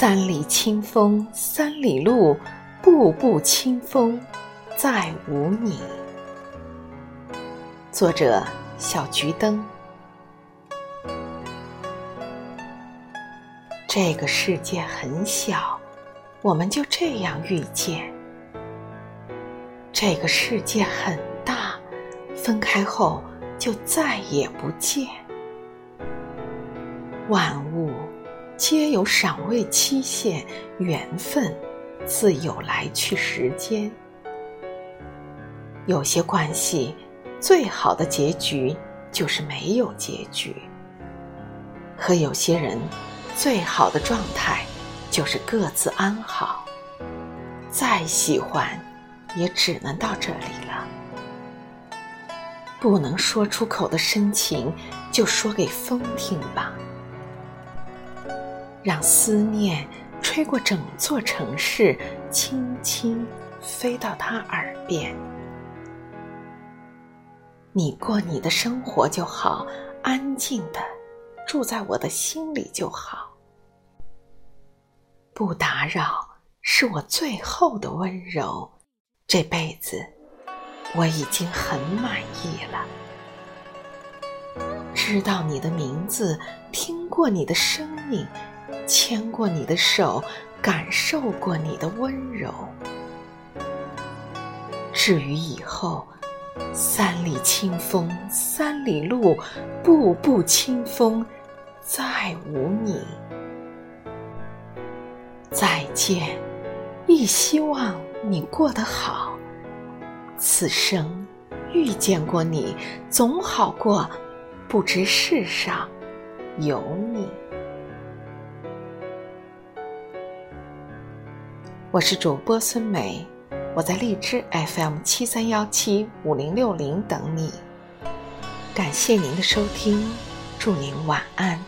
三里清风三里路，步步清风再无你。作者：小桔灯。这个世界很小，我们就这样遇见；这个世界很大，分开后就再也不见。万物皆有赏味期限，缘分自有来去时间。有些关系，最好的结局就是没有结局；和有些人。最好的状态就是各自安好，再喜欢也只能到这里了。不能说出口的深情，就说给风听吧。让思念吹过整座城市，轻轻飞到他耳边。你过你的生活就好，安静的住在我的心里就好。不打扰是我最后的温柔，这辈子我已经很满意了。知道你的名字，听过你的声音，牵过你的手，感受过你的温柔。至于以后，三里清风三里路，步步清风再无你。再见，亦希望你过得好。此生遇见过你，总好过不知世上有你。我是主播孙梅，我在荔枝 FM 七三幺七五零六零等你。感谢您的收听，祝您晚安。